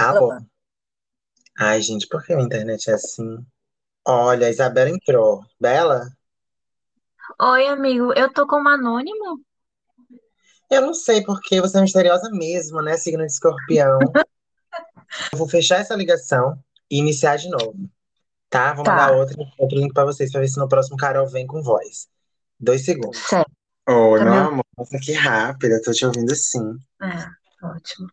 Ah, bom. Ai, gente, por que a internet é assim? Olha, a Isabela entrou. Bela? Oi, amigo, eu tô como anônimo? Eu não sei porque você é misteriosa mesmo, né? Signo de escorpião. Eu vou fechar essa ligação e iniciar de novo, tá? Vou mandar Tá, outro, outro link pra vocês pra ver se no próximo Carol vem com voz. Dois segundos. certo. Oi, Tá meu me amor. Nossa, que rápida. Tô te ouvindo sim. É, ótimo.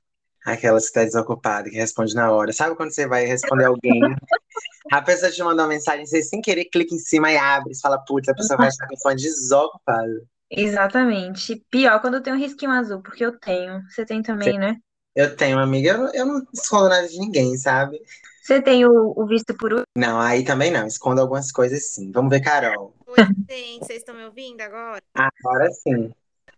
Aquela que tá desocupada, que responde na hora. Sabe quando você vai responder alguém? A pessoa te manda uma mensagem, você sem querer clica em cima e abre. Você fala, putz, a pessoa vai achar que eu sou uma desocupada. Exatamente. Pior quando eu tenho um risquinho azul, porque eu tenho. Você tem também, né? Eu tenho amiga, eu, não- eu não escondo nada de ninguém, sabe? Você tem o, o visto por último? Não, aí também não. Escondo algumas coisas sim. Vamos ver, Carol. Oi, gente, vocês estão me ouvindo agora? Agora sim.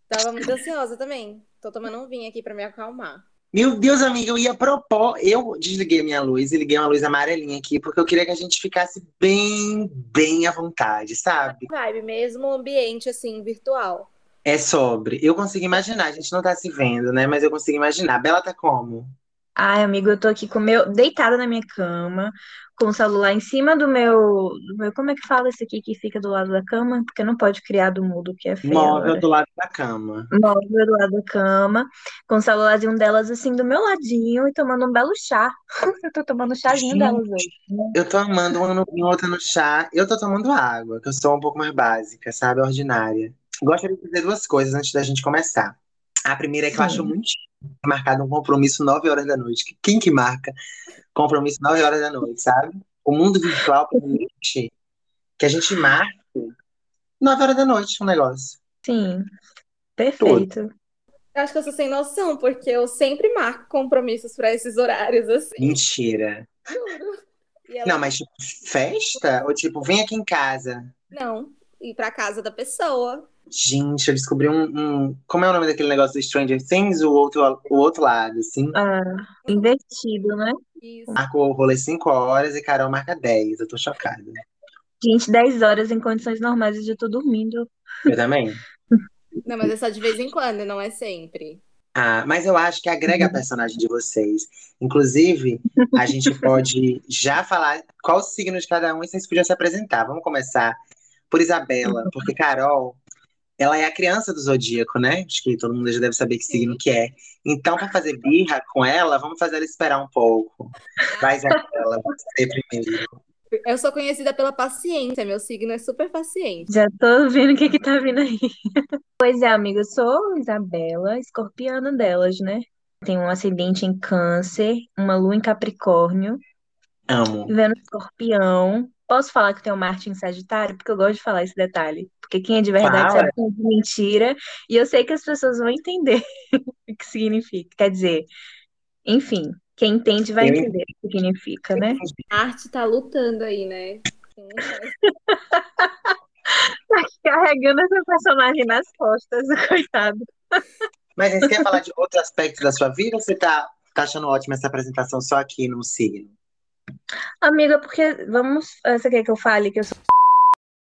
Tava muito ansiosa também. Tô tomando um vinho aqui pra me acalmar. Meu Deus, amiga, eu ia propor. Eu desliguei minha luz e liguei uma luz amarelinha aqui, porque eu queria que a gente ficasse bem, bem à vontade, sabe? Vibe mesmo, ambiente assim, virtual. É sobre. Eu consigo imaginar, a gente não tá se vendo, né? Mas eu consigo imaginar. Bela tá como? Ai, amigo, eu tô aqui com o meu, deitada na minha cama, com o celular em cima do meu, do meu, como é que fala esse aqui que fica do lado da cama? Porque não pode criar do mudo, que é feio Móvel agora. do lado da cama. Móvel do lado da cama, com o celularzinho delas assim do meu ladinho e tomando um belo chá. Eu tô tomando chazinho Gente, delas hoje. eu tô amando uma no outra no chá. Eu tô tomando água, que eu sou um pouco mais básica, sabe? Ordinária. Gostaria de dizer duas coisas antes da gente começar. A primeira é que eu acho muito marcado um compromisso 9 horas da noite. Quem que marca compromisso 9 horas da noite, sabe? O mundo virtual permite que a gente marque 9 horas da noite um negócio. Sim, Tudo. perfeito. Eu acho que eu sou sem noção, porque eu sempre marco compromissos pra esses horários assim. Mentira. Juro. Ela, Não, mas tipo, festa? Ou tipo, vem aqui em casa. não, ir pra casa da pessoa. Gente, eu descobri um, um- Como é o nome daquele negócio do Stranger Things? O outro, o outro lado, assim. Ah, invertido, né? Isso. Marcou o rolê 5 horas e Carol marca 10. Eu tô chocada. Gente, 10 horas em condições normais eu já tô dormindo. Eu também. Não, mas é só de vez em quando, não é sempre. Ah, mas eu acho que agrega a personagem de vocês. Inclusive, a gente pode já falar qual o signo de cada um e vocês podiam se apresentar. Vamos começar por Isabela, porque Carol, ela é a criança do zodíaco, né? Acho que todo mundo já deve saber que signo que é. Então, para fazer birra com ela, vamos fazer ela esperar um pouco. Vai, Isabela, você primeiro. Eu sou conhecida pela paciência, meu signo é super paciente. Já tô vendo o que que tá vindo aí. Pois é, amiga, eu sou Isabela, escorpiana delas, né? Tenho um ascendente em câncer, uma lua em Capricórnio, Amo. Em escorpião. Posso falar que tenho Marte em Sagitário? Porque eu gosto de falar esse detalhe. Porque quem é de verdade Fala. sabe que é de mentira. E eu sei que as pessoas vão entender o que significa. Quer dizer, enfim, quem entende vai entender o que significa, né? A arte tá lutando aí, né? Tá carregando essa personagem nas costas, coitado. Mas você quer falar de outro aspecto da sua vida ou você tá, tá achando ótima essa apresentação só aqui no signo? Amiga, porque vamos. Você quer que eu fale que eu sou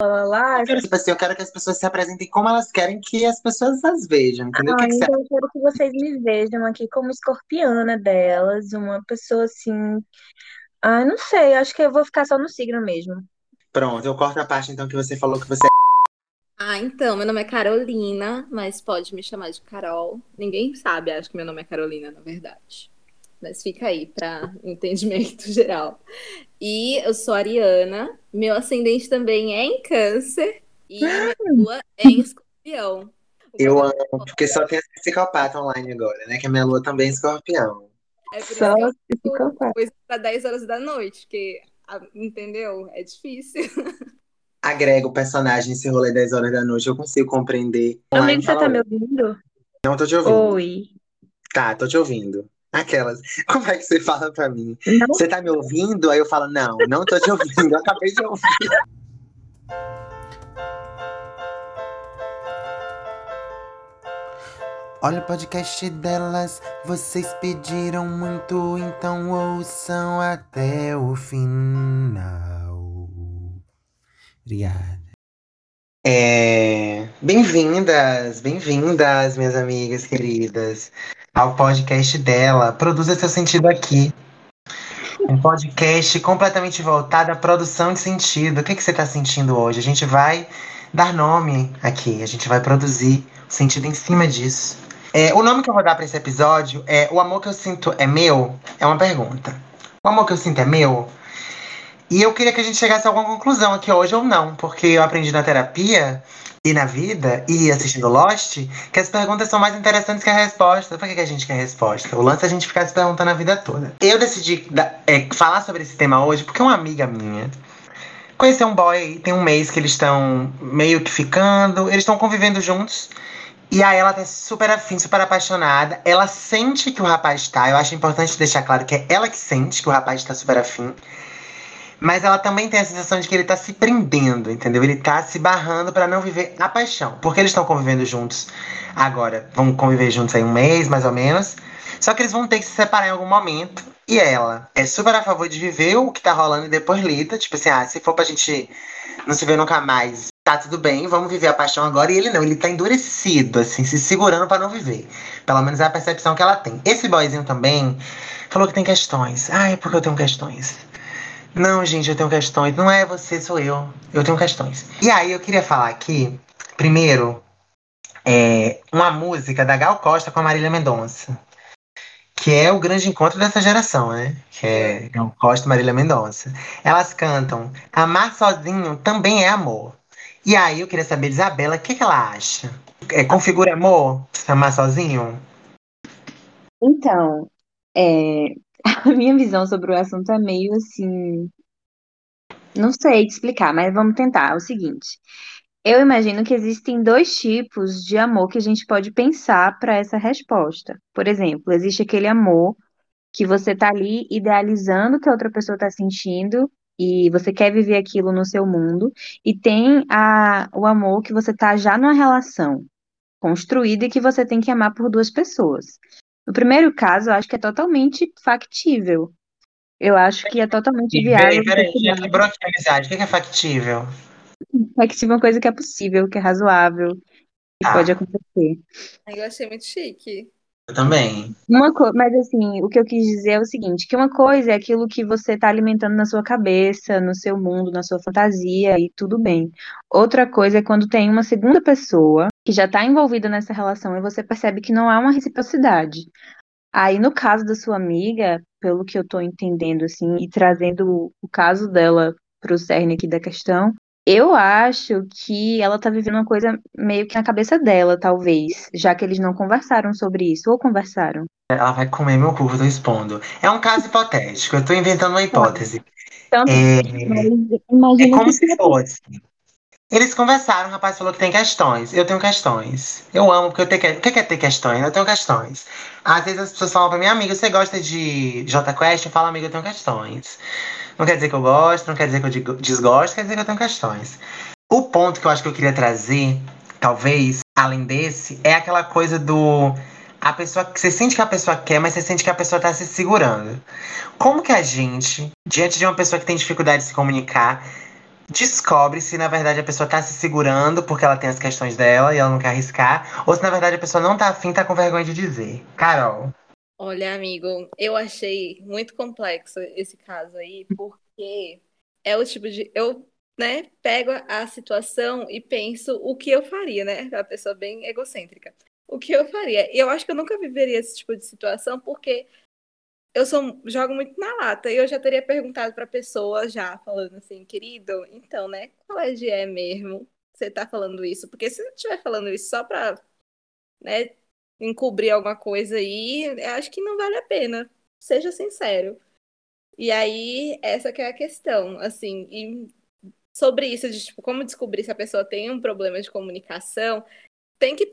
lá, lá? Tipo assim, eu quero que as pessoas se apresentem como elas querem que as pessoas as vejam, entendeu? Que Ah, que você então eu quero que vocês me vejam aqui como escorpiana delas, uma pessoa assim. Ah, não sei, acho que eu vou ficar só no signo mesmo. Pronto, eu corto a parte então que você falou que você Ah, então, meu nome é Carolina, mas pode me chamar de Carol. Ninguém sabe, acho que meu nome é Carolina, na verdade. Mas fica aí para entendimento geral. E eu sou ariana, meu ascendente também é em câncer e minha lua é em escorpião. Eu amo, porque só tem esse psicopata online agora, né? Que a minha lua também é escorpião. É por isso Só que eu psicopata. coisa para 10 horas da noite, porque, entendeu? É difícil. Agrega o personagem nesse rolê 10 horas da noite, eu consigo compreender. Online, Amigo, você tá me ouvindo? Não tô te ouvindo. Oi. Tá, tô te ouvindo. Aquelas. Como é que você fala pra mim? Não, Você tá me ouvindo? Aí eu falo, não, não tô te ouvindo. Eu acabei de ouvir. Olha o podcast delas, vocês pediram muito, então ouçam até o final. Obrigada. É, Bem-vindas, bem-vindas, minhas amigas queridas, ao podcast dela. Produza seu sentido aqui. Um podcast completamente voltado à produção de sentido. O que, que você está sentindo hoje? A gente vai dar nome aqui, a gente vai produzir sentido em cima disso. É, o nome que eu vou dar para esse episódio é O Amor que eu sinto é meu? É uma pergunta. O amor que eu sinto é meu? E eu queria que a gente chegasse a alguma conclusão aqui hoje ou não, porque eu aprendi na terapia e na vida e assistindo Lost que as perguntas são mais interessantes que a resposta. Por que, que a gente quer resposta? O lance é a gente ficar se perguntando a vida toda. Eu decidi é, falar sobre esse tema hoje porque uma amiga minha conheceu um boy tem um mês que eles estão meio que ficando, eles estão convivendo juntos. E aí ela tá super afim, super apaixonada. Ela sente que o rapaz tá. Eu acho importante deixar claro que é ela que sente que o rapaz tá super afim. Mas ela também tem a sensação de que ele tá se prendendo, entendeu? Ele tá se barrando para não viver a paixão. Porque eles estão convivendo juntos agora. Vão conviver juntos aí um mês, mais ou menos. Só que eles vão ter que se separar em algum momento. E ela é super a favor de viver o que tá rolando e depois lida. Tipo assim, ah, se for pra gente não se ver nunca mais, tá tudo bem, vamos viver a paixão agora. E ele não, ele tá endurecido, assim, se segurando para não viver. Pelo menos é a percepção que ela tem. Esse boyzinho também falou que tem questões. Ah, é porque eu tenho questões. Não, gente, eu tenho questões. Não é você, sou eu. Eu tenho questões. E aí eu queria falar aqui, primeiro, é, uma música da Gal Costa com a Marília Mendonça. Que é o grande encontro dessa geração, né? Que é Gal Costa e Marília Mendonça. Elas cantam Amar Sozinho também é amor. E aí eu queria saber, Isabela, o que, que ela acha? É, configura amor? Amar sozinho? Então, é, a minha visão sobre o assunto é meio assim. Não sei te explicar, mas vamos tentar. É o seguinte. Eu imagino que existem dois tipos de amor que a gente pode pensar para essa resposta. Por exemplo, existe aquele amor que você tá ali idealizando que a outra pessoa está sentindo e você quer viver aquilo no seu mundo, e tem a, o amor que você tá já numa relação construída e que você tem que amar por duas pessoas. No primeiro caso, eu acho que é totalmente factível. Eu acho que é totalmente viável. Peraí, peraí, já quebrou aqui a amizade. O que é factível? Factível é uma coisa que é possível, que é razoável, que Ah. pode acontecer. Eu achei muito chique. Eu também. Uma. Mas assim, o que eu quis dizer é o seguinte, que uma coisa é aquilo que você está alimentando na sua cabeça, no seu mundo, na sua fantasia, e tudo bem. Outra coisa é quando tem uma segunda pessoa que já está envolvida nessa relação e você percebe que não há uma reciprocidade. Aí, no caso da sua amiga, pelo que eu estou entendendo, assim, e trazendo o- o caso dela para o cerne aqui da questão, eu acho que ela tá vivendo uma coisa meio que na cabeça dela, talvez, já que eles não conversaram sobre isso, ou conversaram. Ela vai comer meu cu, eu tô expondo. É um caso hipotético, eu tô inventando uma hipótese. Tanto É, mas é imagina como que se fosse. Eles conversaram, o rapaz falou que tem questões. Eu tenho questões. Eu amo, porque eu tenho que... O que é ter questões? Eu tenho questões. Às vezes as pessoas falam pra mim, amiga, você gosta de J Quest? Eu falo, amiga, eu tenho questões. Não quer dizer que eu gosto, não quer dizer que eu desgosto, quer dizer que eu tenho questões. O ponto que eu acho que eu queria trazer, talvez, além desse, é aquela coisa do. A pessoa você sente que a pessoa quer, mas você sente que a pessoa tá se segurando. Como que a gente, diante de uma pessoa que tem dificuldade de se comunicar, descobre se na verdade a pessoa tá se segurando porque ela tem as questões dela e ela não quer arriscar, ou se na verdade a pessoa não tá afim, tá com vergonha de dizer. Carol. Olha, amigo, eu achei muito complexo esse caso aí, porque é o tipo de. Eu, né, pego a situação e penso o que eu faria, né? A pessoa bem egocêntrica. O que eu faria? Eu acho que eu nunca viveria esse tipo de situação, porque eu sou, jogo muito na lata. E eu já teria perguntado pra pessoa, já falando assim, querido, então, né, qual é de é mesmo? Você tá falando isso? Porque se você estiver falando isso só pra, né, encobrir alguma coisa aí, acho que não vale a pena. Seja sincero. E aí, essa que é a questão, assim, e sobre isso de tipo, como descobrir se a pessoa tem um problema de comunicação, tem que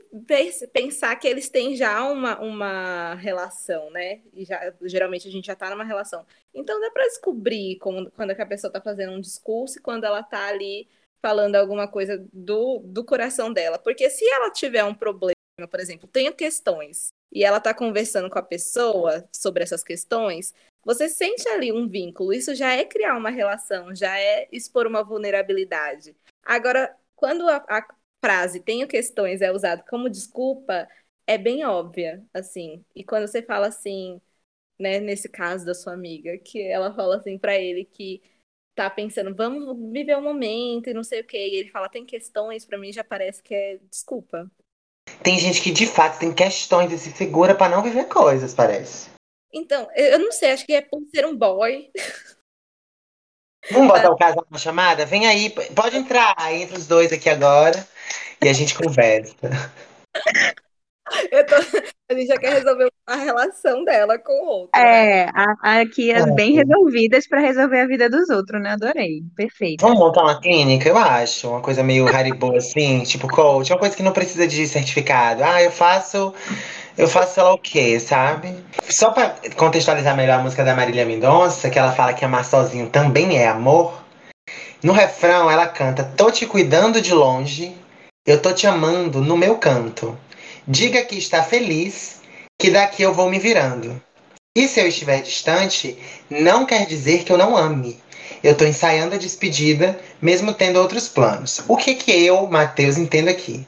pensar que eles têm já uma, uma relação, né? E já, geralmente a gente já tá numa relação. Então dá pra descobrir quando, quando é que a pessoa tá fazendo um discurso e quando ela tá ali falando alguma coisa do, do coração dela. Porque se ela tiver um problema, por exemplo, tenho questões, e ela tá conversando com a pessoa sobre essas questões, você sente ali um vínculo. Isso já é criar uma relação, já é expor uma vulnerabilidade. Agora, quando a, a frase tenho questões é usado como desculpa, é bem óbvia, assim. E quando você fala assim, né, nesse caso da sua amiga, que ela fala assim pra ele que tá pensando, vamos viver um momento e não sei o quê. E ele fala, tem questões, pra mim já parece que é desculpa. Tem gente que de fato tem questões e se segura pra não viver coisas, parece. Então, eu não sei, acho que é por ser um boy. Vamos botar o casal na chamada? Vem aí, pode entrar entre os dois aqui agora e a gente conversa. Tô... A gente já quer resolver a relação dela com o outro. Né? É, né? aqui as é. bem resolvidas para resolver a vida dos outros, né? Adorei. Perfeito. Vamos montar uma clínica, eu acho. Uma coisa meio Haribo, assim, tipo coach. Uma coisa que não precisa de certificado. Ah, eu faço. Eu faço sei lá o quê, sabe? Só para contextualizar melhor a música da Marília Mendonça, que ela fala que amar sozinho também é amor. No refrão, ela canta: Tô te cuidando de longe, eu tô te amando no meu canto. Diga que está feliz, que daqui eu vou me virando. E se eu estiver distante, não quer dizer que eu não ame. Eu estou ensaiando a despedida, mesmo tendo outros planos. O que que eu, Matheus, entendo aqui?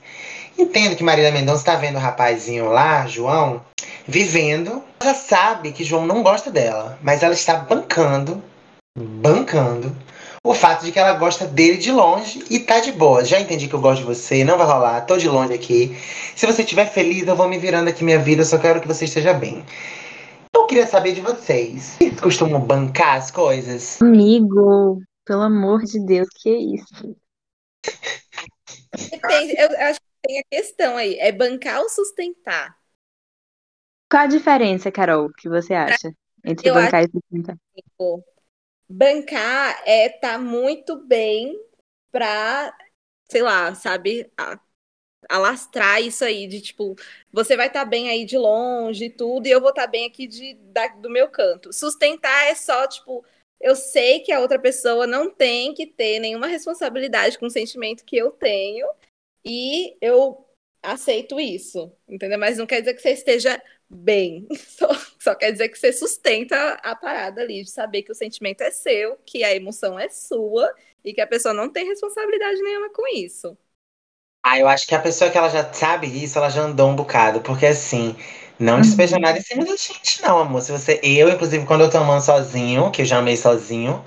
Entendo que Marília Mendonça está vendo o rapazinho lá, João, vivendo. Ela sabe que João não gosta dela, mas ela está bancando, bancando o fato de que ela gosta dele de longe e tá de boa. Já entendi que eu gosto de você, não vai rolar, tô de longe aqui. Se você estiver feliz, eu vou me virando aqui minha vida, eu só quero que você esteja bem. Eu queria saber de vocês. Vocês costumam bancar as coisas? Amigo, pelo amor de Deus, que é isso? Depende, eu acho que tem a questão aí. É bancar ou sustentar? Qual a diferença, Carol, que você acha? Entre eu bancar e sustentar? Tipo, bancar é tá muito bem para, sei lá, sabe, alastrar isso aí de tipo, você vai estar tá bem aí de longe e tudo, e eu vou estar tá bem aqui de, da, do meu canto. Sustentar é só, tipo, eu sei que a outra pessoa não tem que ter nenhuma responsabilidade com o sentimento que eu tenho, e eu aceito isso, entendeu? Mas não quer dizer que você esteja bem. Só, só, quer dizer que você sustenta a parada ali, de saber que o sentimento é seu, que a emoção é sua e que a pessoa não tem responsabilidade nenhuma com isso. Ah, eu acho que a pessoa que ela já sabe isso, ela já andou um bocado, porque assim, não uhum. despeja nada em cima da gente, não, amor. Se você, eu, inclusive, quando eu tô amando sozinho, que eu já amei sozinho,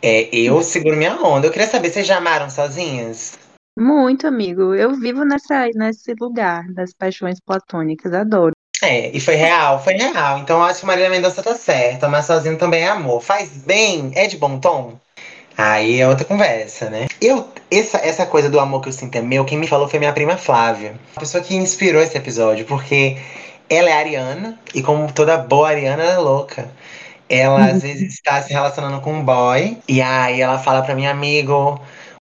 é, eu seguro minha onda. Eu queria saber, vocês já amaram sozinhas? Muito, amigo. Eu vivo nessa, nesse lugar das paixões platônicas, adoro. É, e foi real, foi real. Então eu acho que Marília Mendonça tá certa, mas sozinho também é amor. Faz bem, é de bom tom? Aí é outra conversa, né? Eu, essa, essa coisa do amor que eu sinto é meu, quem me falou foi minha prima Flávia. A pessoa que inspirou esse episódio, porque ela é ariana, e como toda boa ariana, ela é louca. Ela às vezes está se relacionando com um boy, e aí ela fala pra mim, amigo,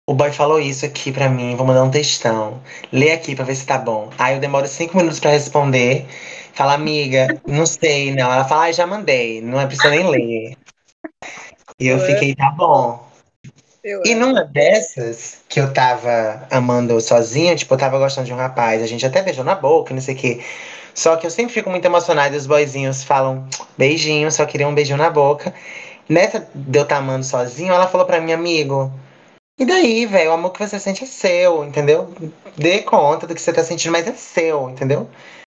o boy falou isso aqui pra mim, vou mandar um textão. Lê aqui pra ver se tá bom. Aí eu demoro cinco minutos para responder. Fala, amiga, não sei, não. Ela fala, ah, já mandei, não é preciso nem ler. E eu fiquei, tá bom. e numa dessas, que eu tava amando sozinho, tipo, eu tava gostando de um rapaz, a gente até beijou na boca, não sei o quê. Só que eu sempre fico muito emocionada e os boyzinhos falam beijinho, só queria um beijinho na boca. Nessa de eu estar tá amando sozinho, ela falou pra mim, amigo, e daí, velho, o amor que você sente é seu, entendeu? Dê conta do que você tá sentindo, mas é seu, entendeu?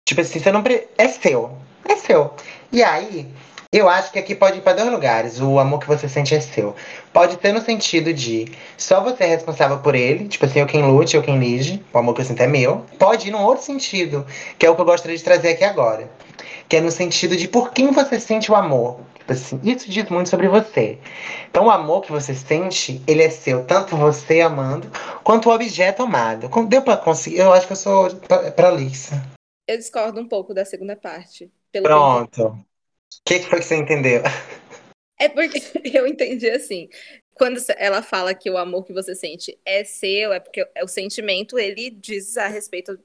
Tipo assim, você não. Pre... É seu. É seu. E aí, eu acho que aqui pode ir para dois lugares. O amor que você sente é seu. Pode ser no sentido de só você é responsável por ele, tipo assim, eu quem lute, eu quem lige, o amor que eu sinto é meu. Pode ir num outro sentido, que é o que eu gostaria de trazer aqui agora. Que é no sentido de por quem você sente o amor. Tipo assim, isso diz muito sobre você. Então, o amor que você sente, ele é seu, tanto você amando, quanto o objeto amado. Deu pra conseguir? Eu acho que eu sou prolixa. Eu discordo um pouco da segunda parte. Pronto. O que, que foi que você entendeu? É porque eu entendi assim. Quando ela fala que o amor que você sente é seu, é porque o sentimento ele diz a respeito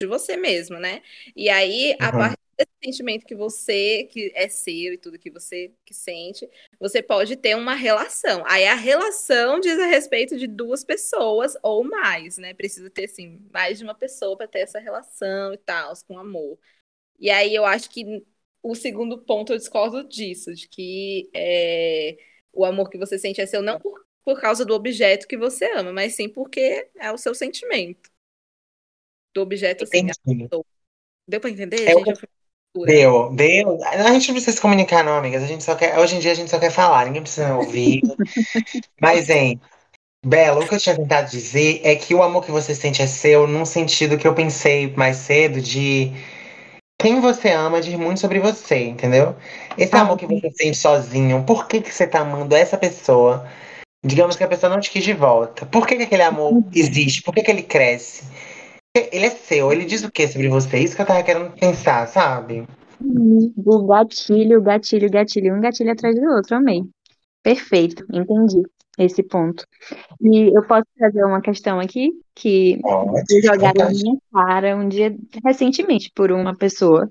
de você mesmo, né? E aí, a uhum. partir desse sentimento que você, que é seu e tudo que você que sente, você pode ter uma relação. Aí a relação diz a respeito de duas pessoas ou mais, né? Precisa ter, assim, mais de uma pessoa para ter essa relação e tal, com amor. E aí eu acho que o segundo ponto eu discordo disso, de que é, o amor que você sente é seu não por, por causa do objeto que você ama, mas sim porque é o seu sentimento. Do objeto, assim, Deu pra entender, é gente? Deu, deu. A gente não precisa se comunicar, não, amigas. A gente só quer, hoje em dia a gente só quer falar, ninguém precisa ouvir. Mas, hein, Bela, o que eu tinha tentado dizer é que o amor que você sente é seu, num sentido que eu pensei mais cedo de quem você ama diz muito sobre você, entendeu? Esse Ah, amor que você sente sozinho, por que que você tá amando essa pessoa? Digamos que a pessoa não te quis de volta. Por que que aquele amor existe? Por que que ele cresce? Ele é seu, ele diz o que sobre você? Isso que eu tava querendo pensar, sabe? O gatilho, gatilho, gatilho, um gatilho atrás do outro, amei. Perfeito, entendi esse ponto. E eu posso trazer uma questão aqui que à jogaram na minha cara um dia recentemente por uma pessoa.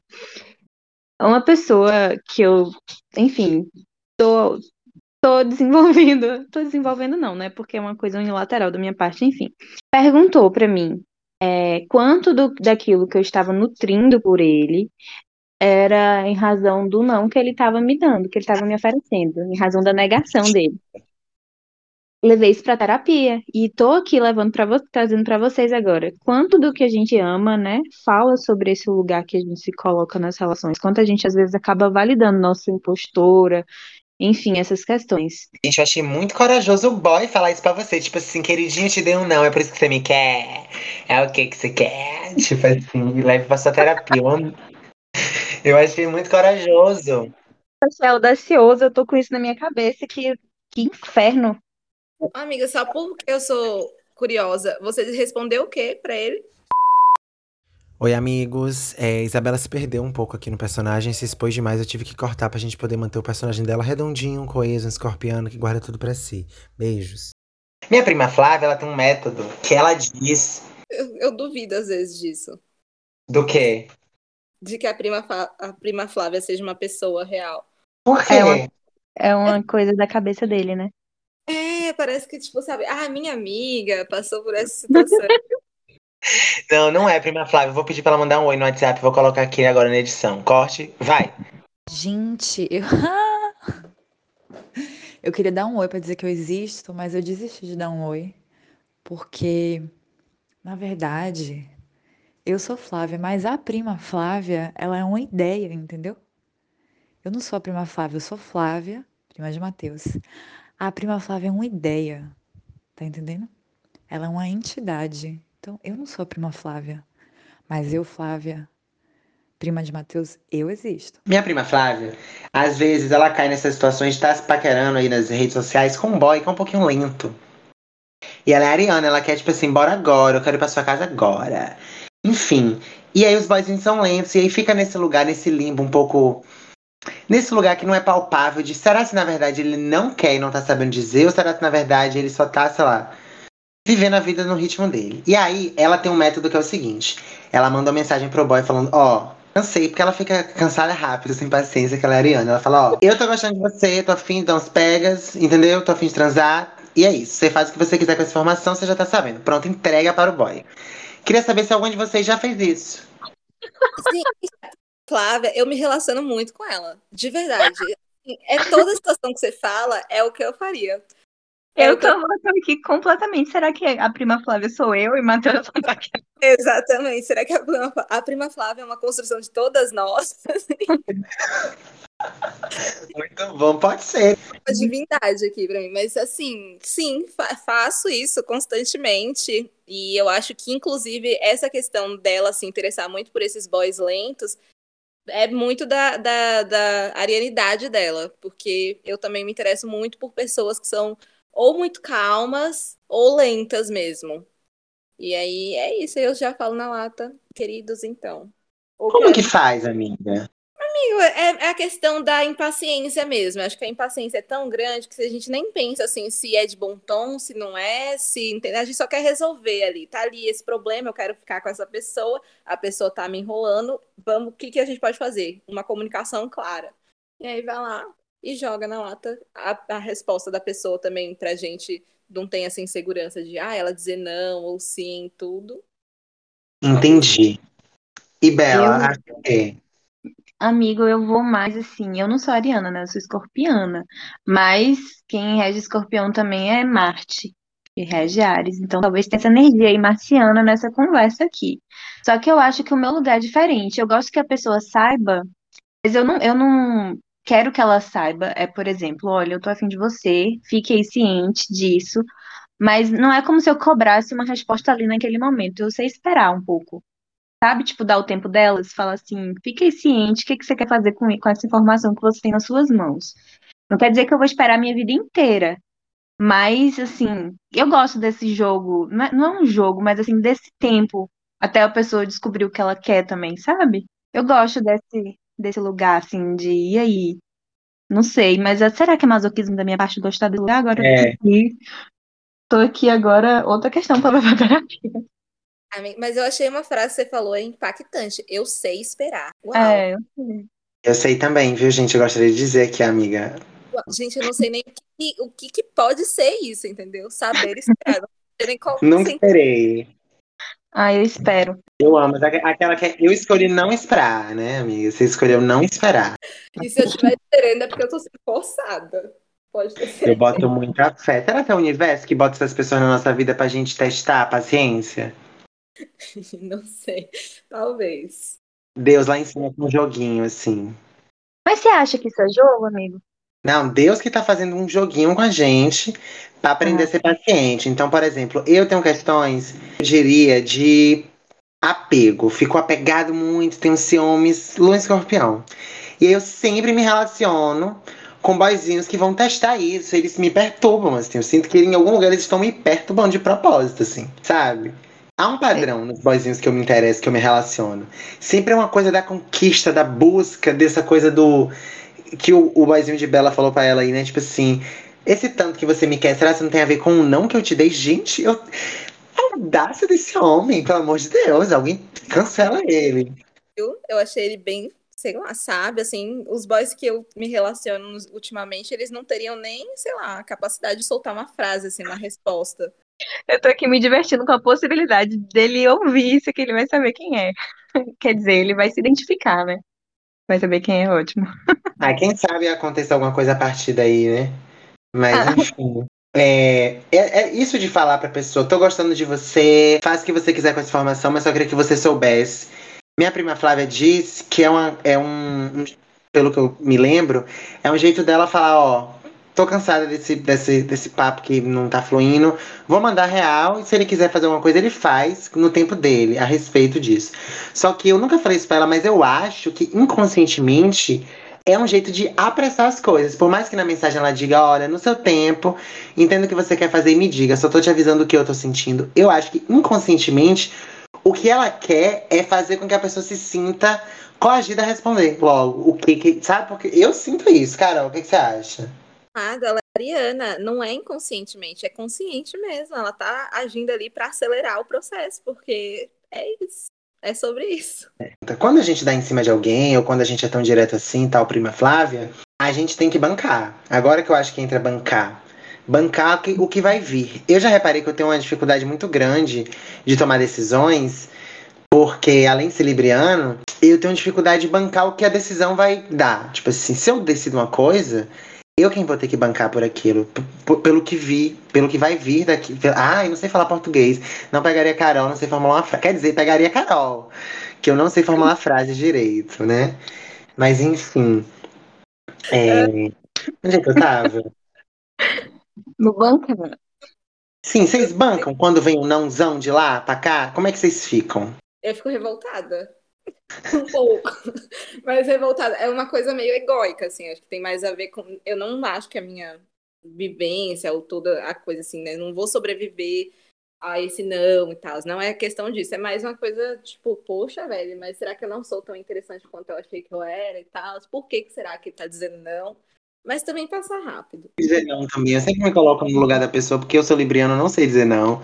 Uma pessoa que eu, enfim, tô, tô desenvolvendo, tô desenvolvendo não, né? Porque é uma coisa unilateral da minha parte, enfim. Perguntou pra mim é, quanto do, daquilo que eu estava nutrindo por ele era em razão do não que ele estava me dando, que ele estava me oferecendo, em razão da negação dele. Levei isso pra terapia e tô aqui levando para vo trazendo para vocês agora. Quanto do que a gente ama, né, fala sobre esse lugar que a gente se coloca nas relações. Quanto a gente às vezes acaba validando nossa impostora, enfim, essas questões. Gente, eu achei muito corajoso o boy falar isso pra você. Tipo assim, queridinho, te dei um não, é por isso que você me quer. É o que que você quer? Tipo assim, leve pra sua terapia. Eu, eu achei muito corajoso. Achei audacioso, eu tô com isso na minha cabeça, que, que inferno. Amiga, só porque eu sou curiosa, você respondeu o quê pra ele? Oi, amigos. É, Isabela se perdeu um pouco aqui no personagem, se expôs demais. Eu tive que cortar pra gente poder manter o personagem dela redondinho, coeso, um escorpiano que guarda tudo pra si. Beijos. Minha prima Flávia, ela tem um método que ela diz Eu, eu duvido às vezes disso. do quê? De que a prima, a prima Flávia seja uma pessoa real. Por quê? É uma- É uma coisa da cabeça dele, né? É, parece que, tipo, sabe, ah, minha amiga passou por essa situação. Não, não é prima Flávia. Vou pedir pra ela mandar um oi no WhatsApp. Vou colocar aqui agora na edição. Corte, vai. Gente, eu. eu queria dar um oi para dizer que eu existo, mas eu desisti de dar um oi, porque, na verdade, eu sou Flávia, mas a prima Flávia, ela é uma ideia, entendeu? Eu não sou a prima Flávia, eu sou Flávia, prima de Mateus. A prima Flávia é uma ideia, tá entendendo? Ela é uma entidade. Então, eu não sou prima Flávia, mas eu, Flávia, prima de Mateus, eu existo. Minha prima Flávia, às vezes ela cai nessas situações de estar se paquerando aí nas redes sociais com um boy que é um pouquinho lento. E ela é ariana, ela quer, tipo assim, bora agora, eu quero ir pra sua casa agora. Enfim. E aí os boyzinhos são lentos, e aí fica nesse lugar, nesse limbo um pouco. Nesse lugar que não é palpável de será se na verdade ele não quer e não tá sabendo dizer, ou será se na verdade ele só tá, sei lá, vivendo a vida no ritmo dele. E aí ela tem um método que é o seguinte: ela manda uma mensagem pro boy falando, ó. Cansei, porque ela fica cansada rápido, sem paciência, que ela é ariana. Ela fala, ó, eu tô gostando de você, tô afim de dar uns pegas, entendeu? Tô afim de transar. E é isso. Você faz o que você quiser com essa informação, você já tá sabendo. Pronto, entrega para o boy. Queria saber se algum de vocês já fez isso. Sim, Flávia, eu me relaciono muito com ela, de verdade. Assim, É toda a situação que você fala, é o que eu faria. Eu tô voltando aqui completamente. Será que a prima Flávia sou eu e Matheus não tá aqui? Exatamente. Será que a prima, a prima Flávia é uma construção de todas nós? Muito bom, pode ser. Uma divindade aqui pra mim. Mas assim, sim, fa- faço isso constantemente. E eu acho que, inclusive, essa questão dela se interessar muito por esses boys lentos é muito da, da, da arianidade dela. Porque eu também me interesso muito por pessoas que são ou muito calmas ou lentas mesmo. E aí é isso, eu já falo na lata, queridos, então. Ou Como que faz, amiga? Amigo, é, é a questão da impaciência mesmo. Eu acho que a impaciência é tão grande que a gente nem pensa assim se é de bom tom, se não é, se entende? a gente só quer resolver ali. Tá ali esse problema, eu quero ficar com essa pessoa, a pessoa tá me enrolando. Vamos, o que que a gente pode fazer? Uma comunicação clara. E aí vai lá e joga na lata a, a resposta da pessoa também pra gente não ter essa insegurança de ah, ela dizer não ou sim, tudo. Entendi. E Bela, Eu- acho que Amigo, eu vou mais assim. Eu não sou ariana, né? Eu sou escorpiana. Mas quem rege escorpião também é Marte, que rege Ares. Então talvez tenha essa energia aí marciana nessa conversa aqui. Só que eu acho que o meu lugar é diferente. Eu gosto que a pessoa saiba Mas eu não, eu não quero que ela saiba, é, por exemplo, olha, eu tô afim de você, fique ciente disso, mas não é como se eu cobrasse uma resposta ali naquele momento. Eu sei esperar um pouco. Sabe, tipo, dar o tempo delas, falar assim, fique ciente, o que que você quer fazer com, com essa informação que você tem nas suas mãos? Não quer dizer que eu vou esperar a minha vida inteira. Mas, assim, eu gosto desse jogo. Não é, não é um jogo, mas, assim, desse tempo até a pessoa descobrir o que ela quer também, sabe? Eu gosto desse, desse lugar, assim, de e aí? Não sei, mas é- será que é masoquismo da minha parte gostar desse lugar? Agora eu tô É. aqui, tô aqui agora, outra questão pra levar pra terapia. Mas eu achei uma frase que você falou impactante. Eu sei esperar. Uau. É, eu sei. Eu sei também, viu, gente? Eu gostaria de dizer aqui, amiga. Gente, eu não sei nem o que, o que, que pode ser isso, entendeu? Saber esperar. Não sei nem qual Nunca esperei. Ah, eu espero. Eu amo. mas aque- Aquela que é, eu escolhi não esperar, né, amiga? Você escolheu não esperar. E se eu estiver esperando é porque eu tô sendo forçada. Pode ter Eu boto muita fé. Será que é o universo que bota essas pessoas na nossa vida pra gente testar a paciência? Não sei. Talvez. Deus lá em cima com um joguinho, assim. Mas você acha que isso é jogo, amigo? Não, Deus que tá fazendo um joguinho com a gente pra aprender a ser paciente. Então, por exemplo, eu tenho questões, eu diria, de apego. Fico apegado muito, tenho ciúmes, lua escorpião. E eu sempre me relaciono com boyzinhos que vão testar isso. Eles me perturbam, assim. Eu sinto que em algum lugar eles estão me perturbando de propósito, assim, sabe? Há um padrão nos boyzinhos que eu me interesso, que eu me relaciono. Sempre é uma coisa da conquista, da busca, dessa coisa do. Que o, o boyzinho de Bela falou pra ela aí, né? Tipo assim, esse tanto que você me quer, será que não tem a ver com o não que eu te dei? Gente, eu. A audácia desse homem, pelo amor de Deus, alguém cancela ele. Eu, eu achei ele bem, sei lá, sabe? Assim, os boys que eu me relaciono ultimamente, eles não teriam nem, sei lá, a capacidade de soltar uma frase, assim, uma resposta. Eu tô aqui me divertindo com a possibilidade dele ouvir isso, que ele vai saber quem é. Quer dizer, ele vai se identificar, né? Vai saber quem é ótimo. Ah, quem sabe aconteça alguma coisa a partir daí, né? Mas Ah. enfim. É, é, é isso de falar pra pessoa, tô gostando de você, faz o que você quiser com essa informação, mas só queria que você soubesse. Minha prima Flávia disse que é, uma, é um, um- pelo que eu me lembro, é um jeito dela falar, ó, tô cansada desse, desse, desse papo que não tá fluindo, vou mandar real, e se ele quiser fazer alguma coisa, ele faz no tempo dele, a respeito disso. Só que eu nunca falei isso pra ela, mas eu acho que inconscientemente é um jeito de apressar as coisas. Por mais que na mensagem ela diga, olha, no seu tempo, entendo o que você quer fazer e me diga, só tô te avisando o que eu tô sentindo. Eu acho que inconscientemente o que ela quer é fazer com que a pessoa se sinta coagida a responder logo. O que, que sabe? Porque eu sinto isso, Carol. O que, que você acha? Ah, ela Ariana, não é inconscientemente, é consciente mesmo. Ela tá agindo ali pra acelerar o processo, porque é isso. É sobre isso. Quando a gente dá em cima de alguém, ou quando a gente é tão direto assim, tal, prima Flávia, a gente tem que bancar. Agora que eu acho que entra bancar. Bancar o que- o que vai vir. Eu já reparei que eu tenho uma dificuldade muito grande de tomar decisões, porque além de ser libriano, eu tenho dificuldade de bancar o que a decisão vai dar. Tipo assim, se eu decido uma coisa, eu quem vou ter que bancar por aquilo, p- p- pelo que vi, pelo que vai vir daqui. Ah, eu não sei falar português. Não pegaria Carol, não sei formular uma frase. Quer dizer, pegaria Carol, que eu não sei formular frases direito, né? Mas enfim. É... Onde é que eu tava? No banco, Sim, vocês bancam quando vem um nãozão de lá pra cá? Como é que vocês ficam? Eu fico revoltada. Um pouco. Mas revoltada. É uma coisa meio egóica, assim. Acho que tem mais a ver com. Eu não acho que a minha vivência ou toda a coisa assim, né? Não vou sobreviver a esse não e tal. Não é questão disso. É mais uma coisa tipo, poxa, velho, mas será que eu não sou tão interessante quanto eu achei que eu era e tal? Por que, que será que tá dizendo não? Mas também passa rápido. Dizer não também. Eu sempre me coloco no lugar da pessoa, porque eu sou libriano, não sei dizer não.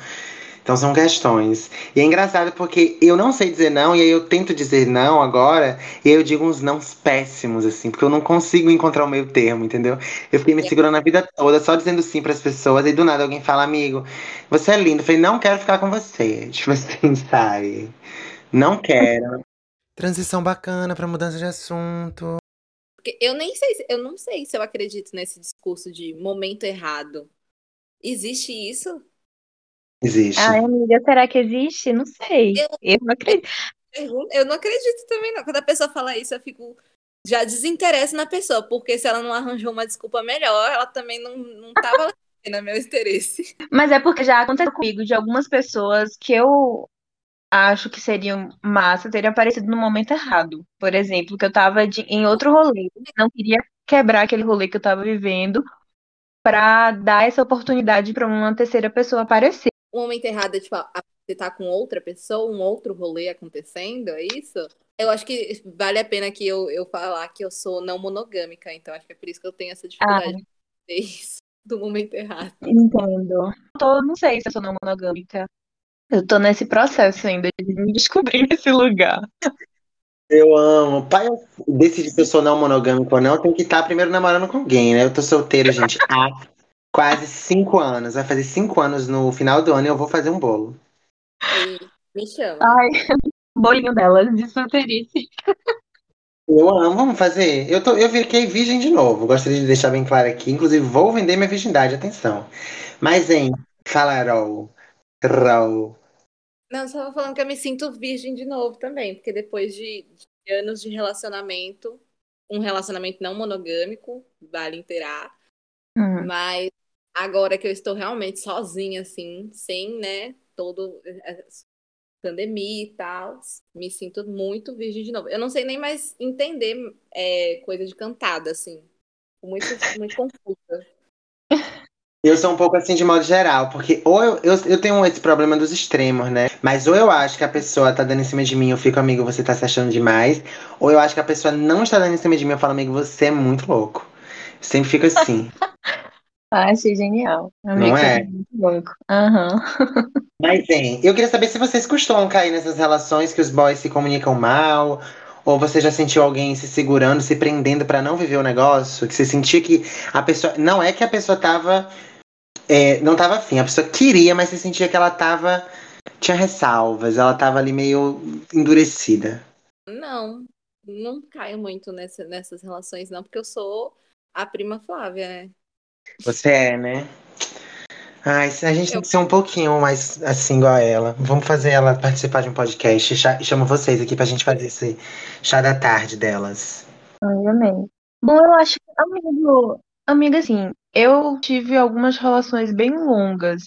Então são questões. E é engraçado porque eu não sei dizer não, e aí eu tento dizer não agora, e aí eu digo uns não péssimos, assim, porque eu não consigo encontrar o meio termo, entendeu? Eu fiquei me segurando a vida toda, só dizendo sim pras pessoas, e do nada alguém fala, amigo, você é lindo. Eu falei, não quero ficar com você. Tipo assim, sabe? Não quero. Transição bacana pra mudança de assunto. Porque eu nem sei, se- eu não sei se eu acredito nesse discurso de momento errado. Existe isso? Existe. Ai, amiga, será que existe? Não sei. Eu- Eu não acredito. Eu não acredito também, não. Quando a pessoa fala isso, eu fico. já desinteresse na pessoa, porque se ela não arranjou uma desculpa melhor, ela também não, não tava no meu interesse. Mas é porque já aconteceu comigo de algumas pessoas que eu acho que seriam massa terem aparecido no momento errado. Por exemplo, que eu tava de, em outro rolê, não queria quebrar aquele rolê que eu tava vivendo para dar essa oportunidade para uma terceira pessoa aparecer. O momento errado é tipo, você tá com outra pessoa, um outro rolê acontecendo, é isso? Eu acho que vale a pena que eu, eu falar que eu sou não monogâmica, então acho que é por isso que eu tenho essa dificuldade ah. isso do momento errado. Entendo. Tô, não sei se eu sou não monogâmica. Eu tô nesse processo ainda de me descobrir nesse lugar. Eu amo. Pai decidir se eu sou não monogâmico ou não, tem que estar primeiro namorando com alguém, né? Eu tô solteiro, gente, há quase cinco anos. Vai fazer cinco anos no final do ano e eu vou fazer um bolo. me chama. Ai, bolinho delas de solteirice. Eu amo, vamos fazer. Eu, tô, eu fiquei virgem de novo. Gostaria de deixar bem claro aqui. Inclusive, vou vender minha virgindade, atenção. Mas, hein, fala, Raul. Raul. Não, só tava falando que eu me sinto virgem de novo também, porque depois de, de anos de relacionamento, um relacionamento não monogâmico, vale inteirar. Uhum. Mas agora que eu estou realmente sozinha, assim, sem, né, todo eh, pandemia e tal, me sinto muito virgem de novo. Eu não sei nem mais entender é, coisa de cantada, assim. Muito, muito confusa. Eu sou um pouco assim de modo geral, porque ou eu, eu, eu, tenho esse problema dos extremos, né? Mas ou eu acho que a pessoa tá dando em cima de mim, eu fico, amigo, você tá se achando demais. Ou eu acho que a pessoa não está dando em cima de mim, eu falo, amigo, você é muito louco. sempre fico assim. ah, achei genial. Amigo, não é? é? Muito louco. Uhum. Mas, bem, eu queria saber se vocês costumam cair nessas relações que os boys se comunicam mal, ou você já sentiu alguém se segurando, se prendendo para não viver o negócio? Que você sentia que a pessoa. Não é que a pessoa tava é, não tava afim. A pessoa queria, mas você sentia que ela tava. Tinha ressalvas, ela tava ali meio endurecida. Não, não caio muito nessa, nessas relações, não, porque eu sou a prima Flávia, né? Você é, né? Ai, a gente eu... tem que ser um pouquinho mais assim, igual a ela. Vamos fazer ela participar de um podcast. Chamo vocês aqui pra gente fazer esse chá da tarde delas. Ai, amei. Bom, eu acho que, amigo, amiga, assim, eu tive algumas relações bem longas.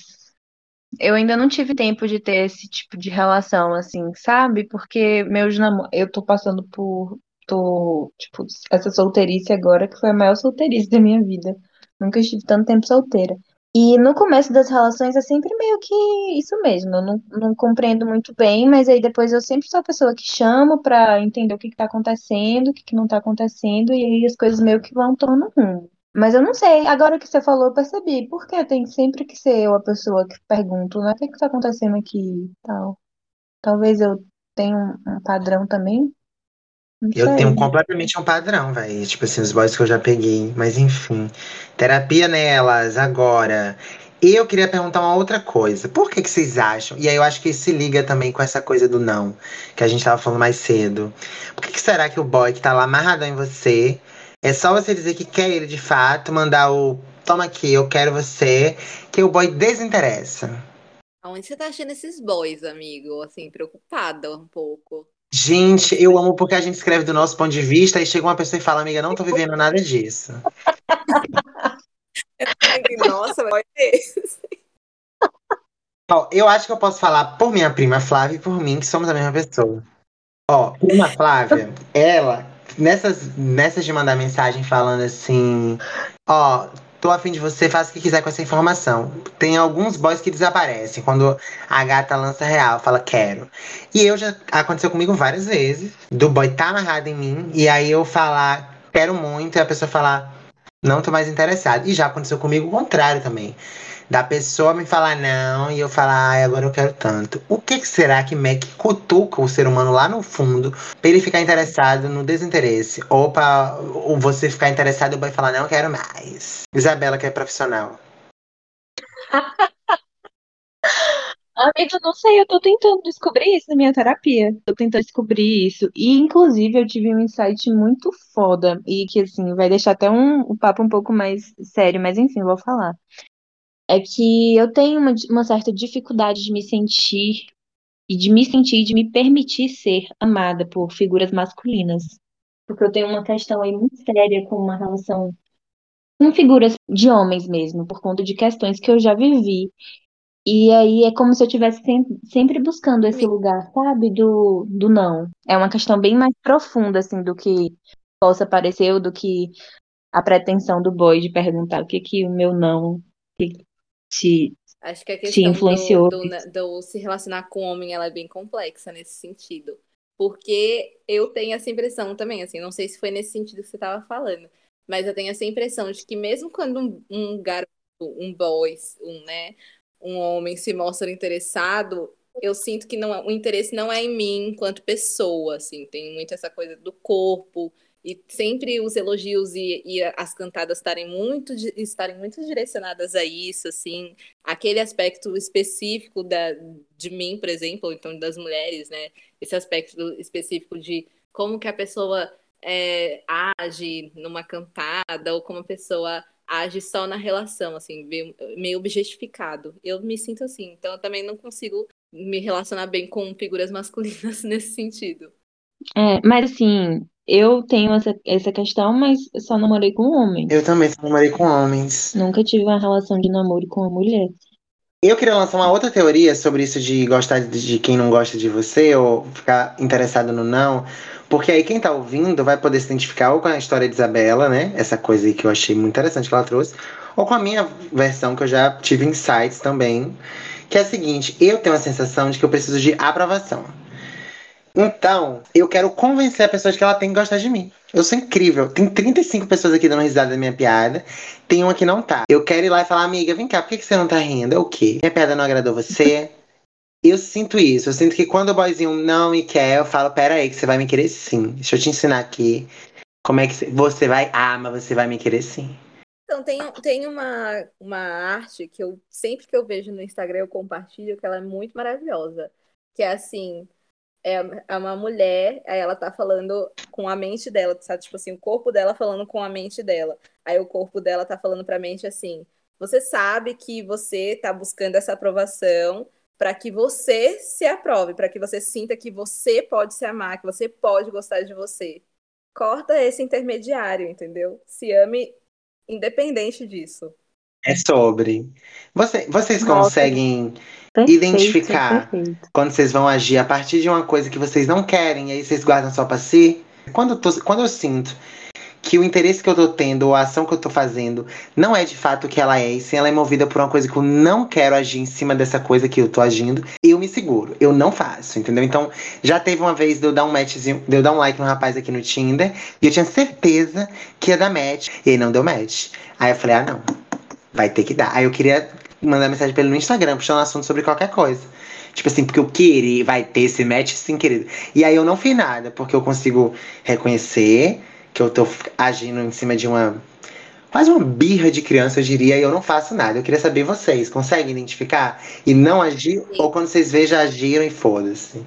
Eu ainda não tive tempo de ter esse tipo de relação, assim, sabe? Porque meus namorados. Eu tô passando por. Tô, tipo, essa solteirice agora, que foi a maior solteirice da minha vida. Nunca estive tanto tempo solteira. E no começo das relações é sempre meio que isso mesmo. Eu não, não compreendo muito bem, mas aí depois eu sempre sou a pessoa que chamo pra entender o que que tá acontecendo, o que que não tá acontecendo, e aí as coisas meio que vão tomando rumo. Mas eu não sei, agora que você falou, eu percebi. Por que tem sempre que ser eu a pessoa que pergunto, né? O que que tá acontecendo aqui tal? Talvez eu tenha um, um padrão também. Não Eu sei. tenho completamente um padrão, velho. Tipo assim, os boys que eu já peguei. Mas enfim. Terapia nelas, agora. E eu queria perguntar uma outra coisa. Por que, que vocês acham? E aí eu acho que se liga também com essa coisa do não, que a gente tava falando mais cedo. Por que, que será que o boy que tá lá amarradão em você é só você dizer que quer ele de fato, mandar o toma aqui, eu quero você, que o boy desinteressa. Onde você tá achando esses boys, amigo? Assim, preocupada um pouco. Gente, eu amo porque a gente escreve do nosso ponto de vista e chega uma pessoa e fala, amiga, não tô vivendo nada disso. Nossa, vai esse. Ó, eu acho que eu posso falar por minha prima Flávia e por mim, que somos a mesma pessoa. Ó, prima Flávia, ela nessas, nessas de mandar mensagem falando assim, ó, tô afim de você, faça o que quiser com essa informação. Tem alguns boys que desaparecem quando a gata lança real, fala quero. E eu já aconteceu comigo várias vezes, do boy tá amarrado em mim, e aí eu falar quero muito, e a pessoa falar não tô mais interessado. E já aconteceu comigo o contrário também da pessoa me falar não e eu falar, ai, agora eu quero tanto. O que, será que Mac cutuca o ser humano lá no fundo pra ele ficar interessado no desinteresse? Ou pra ou você ficar interessado e vai falar, não, quero mais. Isabela, que é profissional. Amiga, não sei, eu tô tentando descobrir isso na minha terapia. Tô tentando descobrir isso. E, inclusive, eu tive um insight muito foda. E que, assim, vai deixar até um, um papo um pouco mais sério, mas enfim, vou falar é que eu tenho uma, uma certa dificuldade de me sentir e de me sentir, de me permitir ser amada por figuras masculinas. porque eu tenho uma questão aí muito séria com uma relação com figuras de homens mesmo, por conta de questões que eu já vivi. E aí é como se eu estivesse sempre buscando esse lugar, sabe? Do, do não. É uma questão bem mais profunda, assim, do que possa parecer, ou do que a pretensão do boy de perguntar o que que o meu não te, Acho que a questão influenciou. do, do, do se relacionar com o homem ela é bem complexa nesse sentido. Porque eu tenho essa impressão também, assim, não sei se foi nesse sentido que você estava falando, mas eu tenho essa impressão de que mesmo quando um, um garoto, um boy, um, né, um homem se mostra interessado, eu sinto que não, o interesse não é em mim enquanto pessoa, assim, tem muito essa coisa do corpo, e sempre os elogios e, e, as cantadas estarem muito, estarem muito direcionadas a isso, assim, aquele aspecto específico da, de mim, por exemplo, então das mulheres, né? Esse aspecto específico de como que a pessoa é, age numa cantada ou como a pessoa age só na relação, assim, meio objetificado. Eu me sinto assim, então eu também não consigo me relacionar bem com figuras masculinas nesse sentido. É, mas assim, eu tenho essa, essa questão, mas só namorei com homens. Eu também só namorei com homens. Nunca tive uma relação de namoro com uma mulher. Eu queria lançar uma outra teoria sobre isso de gostar de, quem não gosta de você ou ficar interessado no não. Porque aí quem tá ouvindo vai poder se identificar ou com a história de Isabela, né? Essa coisa aí que eu achei muito interessante que ela trouxe. Ou com a minha versão, que eu já tive insights também. Que é a seguinte, eu tenho a sensação de que eu preciso de aprovação. Então, eu quero convencer a pessoa de que ela tem que gostar de mim. Eu sou incrível. Tem 35 pessoas aqui dando risada da minha piada. Tem uma que não tá. Eu quero ir lá e falar, amiga, vem cá, por que, que você não tá rindo? É o quê? Minha piada não agradou você? Eu sinto isso. Eu sinto que quando o boyzinho não me quer, eu falo, pera aí, que você vai me querer sim. Deixa eu te ensinar aqui. Como é que você vai. Ah, mas você vai me querer sim. Então, tem, tem uma, uma arte que eu sempre que eu vejo no Instagram eu compartilho, que ela é muito maravilhosa. Que é assim, é, é uma mulher, aí ela tá falando com a mente dela, sabe? Tipo assim, o corpo dela falando com a mente dela. Aí o corpo dela tá falando pra mente assim: você sabe que você tá buscando essa aprovação para que você se aprove, para que você sinta que você pode se amar, que você pode gostar de você. Corta esse intermediário, entendeu? Se ame independente disso. É sobre. Você, vocês Nossa. conseguem Perfeito, identificar perfeito. quando vocês vão agir a partir de uma coisa que vocês não querem, e aí vocês guardam só pra si. Quando eu, tô, quando eu sinto que o interesse que eu tô tendo, ou a ação que eu tô fazendo, não é de fato o que ela é, e sim ela é movida por uma coisa que eu não quero agir em cima dessa coisa que eu tô agindo, eu me seguro. Eu não faço, entendeu? Então, já teve uma vez de eu dar um matchzinho, de eu dar um like no rapaz aqui no Tinder, e eu tinha certeza que ia dar match, e aí não deu match. Aí eu falei, ah, não, vai ter que dar. Aí eu queria mandar mensagem pra ele no Instagram, puxando um assunto sobre qualquer coisa. Tipo assim, porque eu queria, vai ter esse match sim, querido. E aí eu não fiz nada, porque eu consigo reconhecer que eu tô agindo em cima de uma. Quase uma birra de criança, eu diria, e eu não faço nada. Eu queria saber vocês, conseguem identificar e não agir? Sim. Ou quando vocês já agiram e foda-se?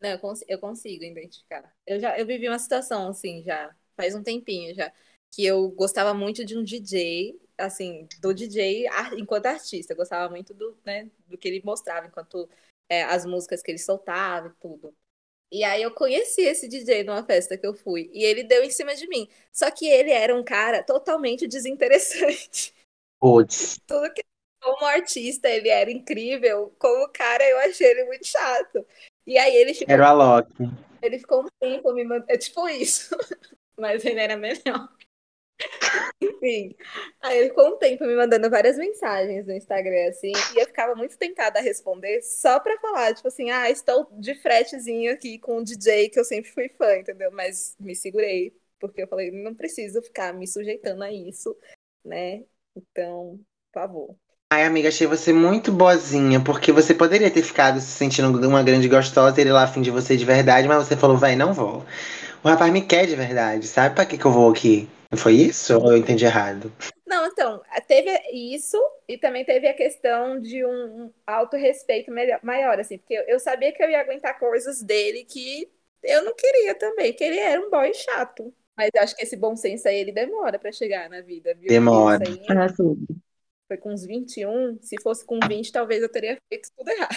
Não, eu, cons eu consigo identificar. Eu já eu vivi uma situação assim já, faz um tempinho já, que eu gostava muito de um DJ assim, do DJ enquanto artista. Eu gostava muito do, né, do que ele mostrava, enquanto é, as músicas que ele soltava e tudo. E aí eu conheci esse DJ numa festa que eu fui. E ele deu em cima de mim. Só que ele era um cara totalmente desinteressante. Puts. Tudo que como artista ele era incrível, como cara eu achei ele muito chato. E aí ele ficou. Era o Alok. Ele ficou um tempo me mandando. É tipo isso. Mas ele era melhor. Enfim. Aí ele ficou um tempo me mandando várias mensagens no Instagram, assim, e eu ficava muito tentada a responder só pra falar, tipo assim, ah, estou de fretezinho aqui com o DJ que eu sempre fui fã, entendeu? Mas me segurei, porque eu falei, não preciso ficar me sujeitando a isso, né? Então, por favor. Ai, amiga, achei você muito boazinha, porque você poderia ter ficado se sentindo uma grande gostosa, ele lá afim de você de verdade, mas você falou, vai, não vou. O rapaz me quer de verdade, sabe pra que, que eu vou aqui? Foi isso ou eu entendi errado? Não, então, teve isso e também teve a questão de um autorrespeito maior, assim, porque eu sabia que eu ia aguentar coisas dele que eu não queria também, que ele era um boy chato. Mas eu acho que esse bom senso aí, ele demora para chegar na vida, viu? Demora. Aí, foi com uns 21, se fosse com 20, talvez eu teria feito tudo errado.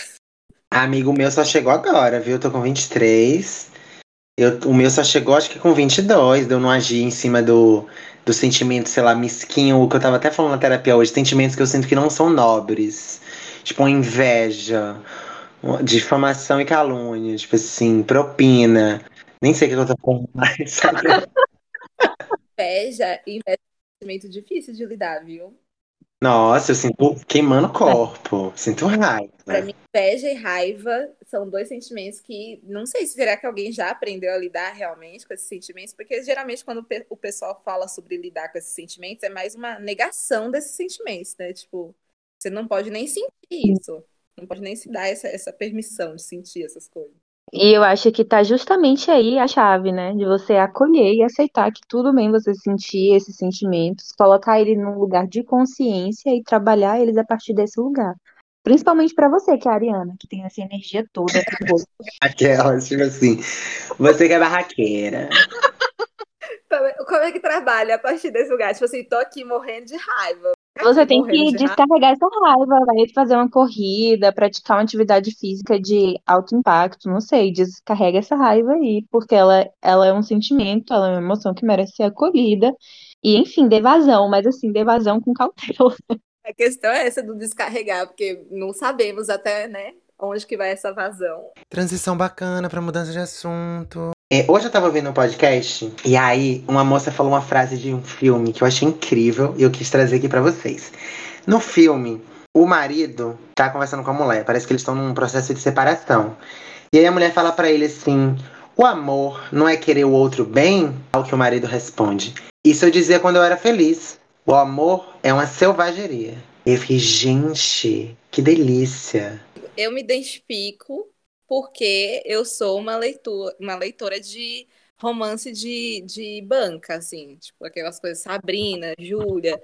Amigo meu só chegou agora, viu? Eu tô com 23. Eu, o meu só chegou, acho que com 22, de eu não agir em cima do, do sentimento, sei lá, mesquinho, o que eu tava até falando na terapia hoje, sentimentos que eu sinto que não são nobres. Tipo, uma inveja, difamação e calúnia, tipo assim, propina. Nem sei o que eu tô falando mais, sabe? Inveja, inveja é um sentimento difícil de lidar, viu? Nossa, eu sinto queimando o corpo, sinto raiva. Pra mim, inveja e raiva são dois sentimentos que não sei se será que alguém já aprendeu a lidar realmente com esses sentimentos, porque geralmente quando o pe- o pessoal fala sobre lidar com esses sentimentos é mais uma negação desses sentimentos, né? Tipo, você não pode nem sentir isso, não pode nem se dar essa, essa permissão de sentir essas coisas. E eu acho que tá justamente aí a chave, né? De você acolher e aceitar que tudo bem você sentir esses sentimentos, colocar ele num lugar de consciência e trabalhar eles a partir desse lugar. Principalmente pra você, que é a Ariana, que tem essa energia toda. Aquelas, tipo assim, você que é barraqueira. Como é que trabalha a partir desse lugar? Tipo assim, tô aqui morrendo de raiva. Você tem que de raiva. descarregar essa raiva, vai fazer uma corrida, praticar uma atividade física de alto impacto, não sei, descarrega essa raiva aí, porque ela, ela é um sentimento, ela é uma emoção que merece ser acolhida. E, enfim, dê vazão, mas assim, dê vazão com cautela. A questão é essa do descarregar, porque não sabemos até, né, onde que vai essa vazão. Transição bacana pra mudança de assunto. É, hoje eu tava ouvindo um podcast e aí uma moça falou uma frase de um filme que eu achei incrível e eu quis trazer aqui pra vocês. No filme, o marido tá conversando com a mulher, parece que eles estão num processo de separação. E aí a mulher fala pra ele assim: "O amor não é querer o outro bem?" Ao que o marido responde: "Isso eu dizia quando eu era feliz. O amor é uma selvageria." Eu fiquei, gente, que delícia. Eu me identifico porque eu sou uma leitura, uma leitora de romance de, de banca, assim, tipo aquelas coisas Sabrina, Júlia.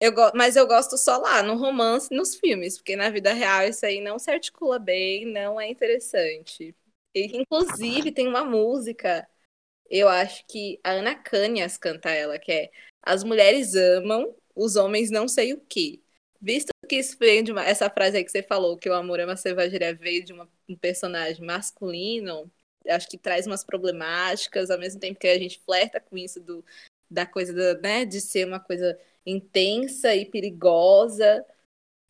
Eu mas eu gosto só lá, no romance nos filmes, porque na vida real isso aí não se articula bem, não é interessante. E, inclusive, tem uma música, eu acho que a Ana Canhas canta ela, que é As mulheres amam, os homens não sei o quê. Visto que isso veio de uma, essa frase aí que você falou, que o amor é uma selvageria, veio de uma- um personagem masculino, acho que traz umas problemáticas, ao mesmo tempo que a gente flerta com isso do, da coisa, da, né, de ser uma coisa intensa e perigosa,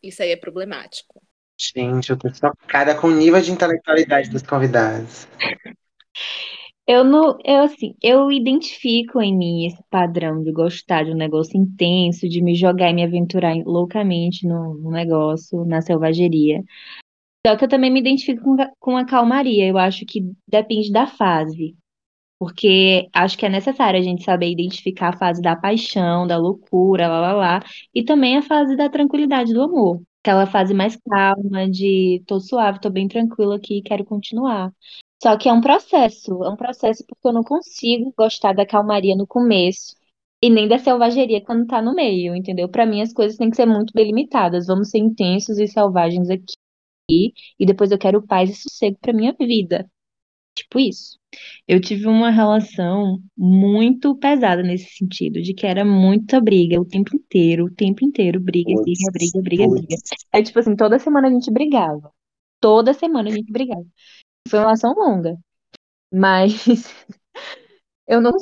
isso aí é problemático. Gente, eu tô chocada com o nível de intelectualidade dos convidados. Eu não, eu assim, eu identifico em mim esse padrão de gostar de um negócio intenso, de me jogar e me aventurar loucamente no, no negócio, na selvageria. Só que eu também me identifico com, a- com a calmaria. Eu acho que depende da fase. Porque acho que é necessário a gente saber identificar a fase da paixão, da loucura, lá, lá, lá, e também a fase da tranquilidade do amor. Aquela fase mais calma, de tô suave, tô bem tranquila aqui, quero continuar. Só que é um processo, é um processo porque eu não consigo gostar da calmaria no começo e nem da selvageria quando tá no meio, entendeu? Pra mim as coisas têm que ser muito delimitadas. Vamos ser intensos e selvagens aqui, e depois eu quero paz e sossego pra minha vida. Tipo isso. Eu tive uma relação muito pesada nesse sentido, de que era muita briga o tempo inteiro, o tempo inteiro, briga, briga, briga, briga, briga. É tipo assim, toda semana a gente brigava. Toda semana a gente brigava. Foi uma relação longa, mas eu não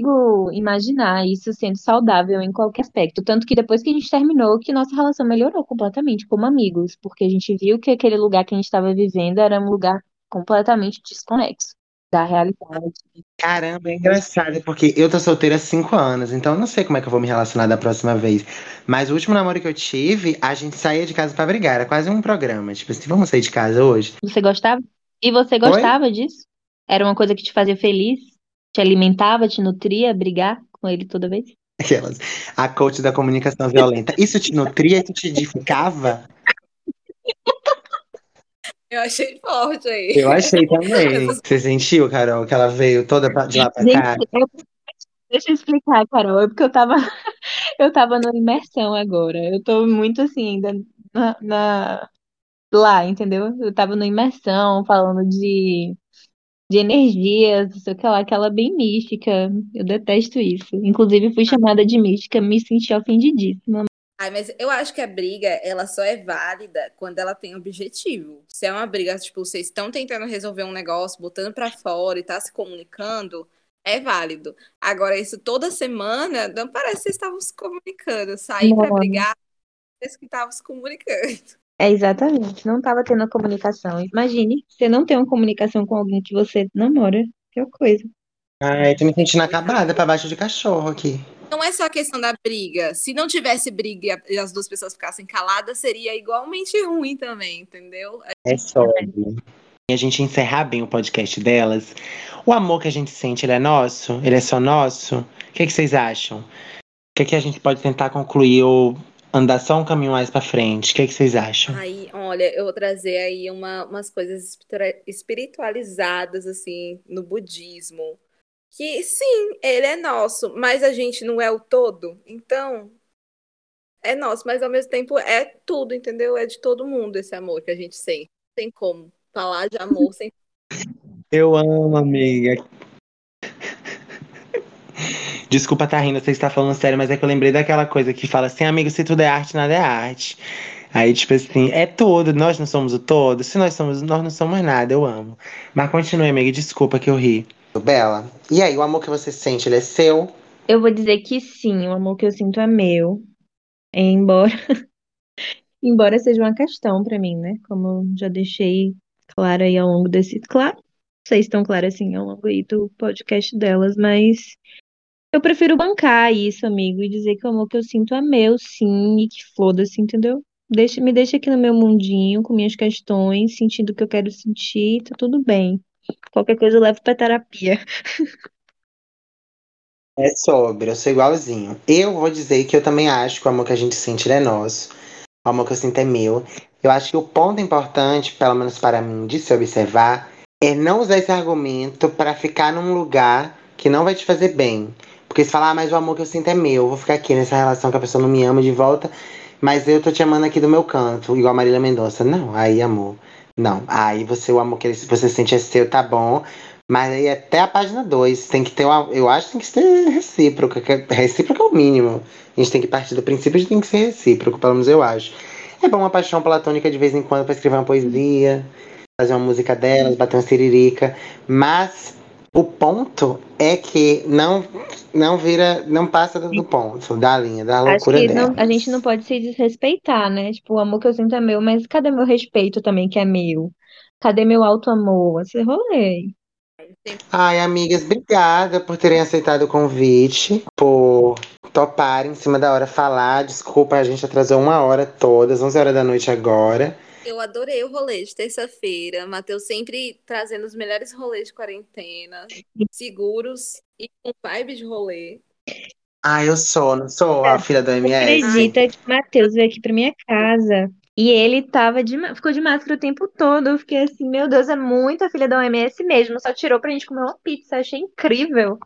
consigo imaginar isso sendo saudável em qualquer aspecto. Tanto que depois que a gente terminou, que nossa relação melhorou completamente como amigos, porque a gente viu que aquele lugar que a gente estava vivendo era um lugar completamente desconexo da realidade. Caramba, é engraçado, porque eu tô solteira há cinco anos, então eu não sei como é que eu vou me relacionar da próxima vez. Mas o último namoro que eu tive, a gente saía de casa pra brigar, era quase um programa. Tipo assim, vamos sair de casa hoje? Você gostava? E você gostava disso? Era uma coisa que te fazia feliz? Te alimentava, te nutria, brigar com ele toda vez? Aquelas. A coach da comunicação violenta. Isso te nutria, isso te edificava? Eu achei forte aí. Eu achei também. Você sentiu, Carol, que ela veio toda pra- de lá pra cá? Gente, eu- deixa eu explicar, Carol, é porque eu tava, eu tava numa imersão agora. Eu tô muito assim, ainda na, na- lá, entendeu? Eu tava numa imersão falando de, de energias, não sei o que lá, aquela bem mística. Eu detesto isso. Inclusive, fui chamada de mística, me senti ofendidíssima. Ai, mas eu acho que a briga, ela só é válida quando ela tem objetivo. Se é uma briga, tipo, vocês estão tentando resolver um negócio, botando pra fora e tá se comunicando, é válido. Agora, isso toda semana, não parece que vocês estavam se comunicando. Sair pra Não. brigar, parece que estavam se comunicando. É exatamente, não estava tendo a comunicação. Imagine, você não tem uma comunicação com alguém que você namora, que coisa. Ai, tô me sentindo acabada pra baixo de cachorro aqui. Não é só a questão da briga. Se não tivesse briga e as duas pessoas ficassem caladas, seria igualmente ruim também, entendeu? É sobre. E a gente encerrar bem o podcast delas. O amor que a gente sente, ele é nosso? Ele é só nosso? O que, que vocês acham? O que, que a gente pode tentar concluir ou andar só um caminho mais pra frente? O que, que vocês acham? Aí, olha, eu vou trazer aí uma- umas coisas espiritua- espiritualizadas, assim, no budismo. Que, sim, ele é nosso, mas a gente não é o todo. Então, é nosso, mas ao mesmo tempo é tudo, entendeu? É de todo mundo esse amor que a gente sente. Não tem como falar de amor sem. Eu amo, amiga. Desculpa tá rindo, você está falando sério, mas é que eu lembrei daquela coisa que fala assim, amigo, se tudo é arte, nada é arte. Aí, tipo assim, é tudo, nós não somos o todo. Se nós somos, nós não somos nada, eu amo. Mas continue, amiga, desculpa que eu ri. Bela, e aí, o amor que você sente, ele é seu? Eu vou dizer que sim, o amor que eu sinto é meu. Embora, embora seja uma questão pra mim, né? Como eu já deixei claro aí ao longo desse, claro, vocês estão claros assim ao longo aí do podcast delas, mas eu prefiro bancar isso, amigo, e dizer que o amor que eu sinto é meu, sim, e que foda-se, entendeu? Deixa, me deixa aqui no meu mundinho, com minhas questões, sentindo o que eu quero sentir, tá tudo bem. Qualquer coisa eu levo pra terapia. É sobre, eu sou igualzinho. Eu vou dizer que eu também acho que o amor que a gente sente é nosso. O amor que eu sinto é meu. Eu acho que o ponto importante, pelo menos para mim, de se observar, é não usar esse argumento para ficar num lugar que não vai te fazer bem. Porque se falar, ah, mas o amor que eu sinto é meu, eu vou ficar aqui nessa relação que a pessoa não me ama de volta, mas eu tô te amando aqui do meu canto, igual a Marília Mendonça. Não, aí amor. Não, aí você, o amor que você sente é seu, tá bom. Mas aí até a página 2 tem que ter uma. Eu acho que tem que ser recíproco. que é- Recíproco é o mínimo. A gente tem que partir do princípio de tem que ser recíproco, pelo menos eu acho. É bom uma paixão platônica de vez em quando pra escrever uma poesia, fazer uma música delas, bater uma siririca. Mas o ponto é que não, não vira. Não passa do ponto, da linha, da Acho loucura que dela. não- a gente não pode se desrespeitar, né? Tipo, o amor que eu sinto é meu, mas cadê meu respeito também, que é meu? Cadê meu alto amor? Esse rolê. Ai, amigas, obrigada por terem aceitado o convite, por toparem em cima da hora falar. Desculpa, a gente atrasou uma hora todas, 11 horas da noite agora. Eu adorei o rolê de terça-feira. Matheus sempre trazendo os melhores rolês de quarentena, seguros e com vibe de rolê. Ai, eu sou, não sou a filha do MS. Acredita que o Matheus veio aqui pra minha casa e ele tava de, ficou de máscara o tempo todo. Eu fiquei assim, meu Deus, é muito a filha da OMS mesmo. Só tirou pra gente comer uma pizza. Achei incrível.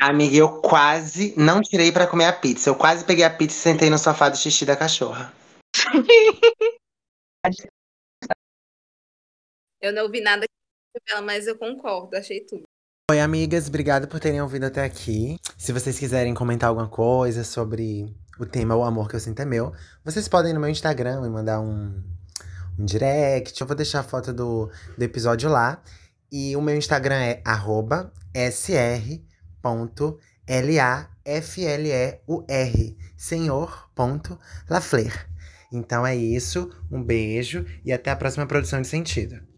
Amiga, eu quase não tirei pra comer a pizza. Eu quase peguei a pizza e sentei no sofá do xixi da cachorra. Eu não ouvi nada dela, mas eu concordo, achei tudo. Oi, amigas, obrigado por terem ouvido até aqui. Se vocês quiserem comentar alguma coisa sobre o tema O Amor Que Eu Sinto É Meu, vocês podem ir no meu Instagram me mandar um, um direct. Eu vou deixar a foto do, do episódio lá. E o meu Instagram é sr.lafleur, senhor.lafleur. Então é isso, um beijo e até a próxima produção de sentido.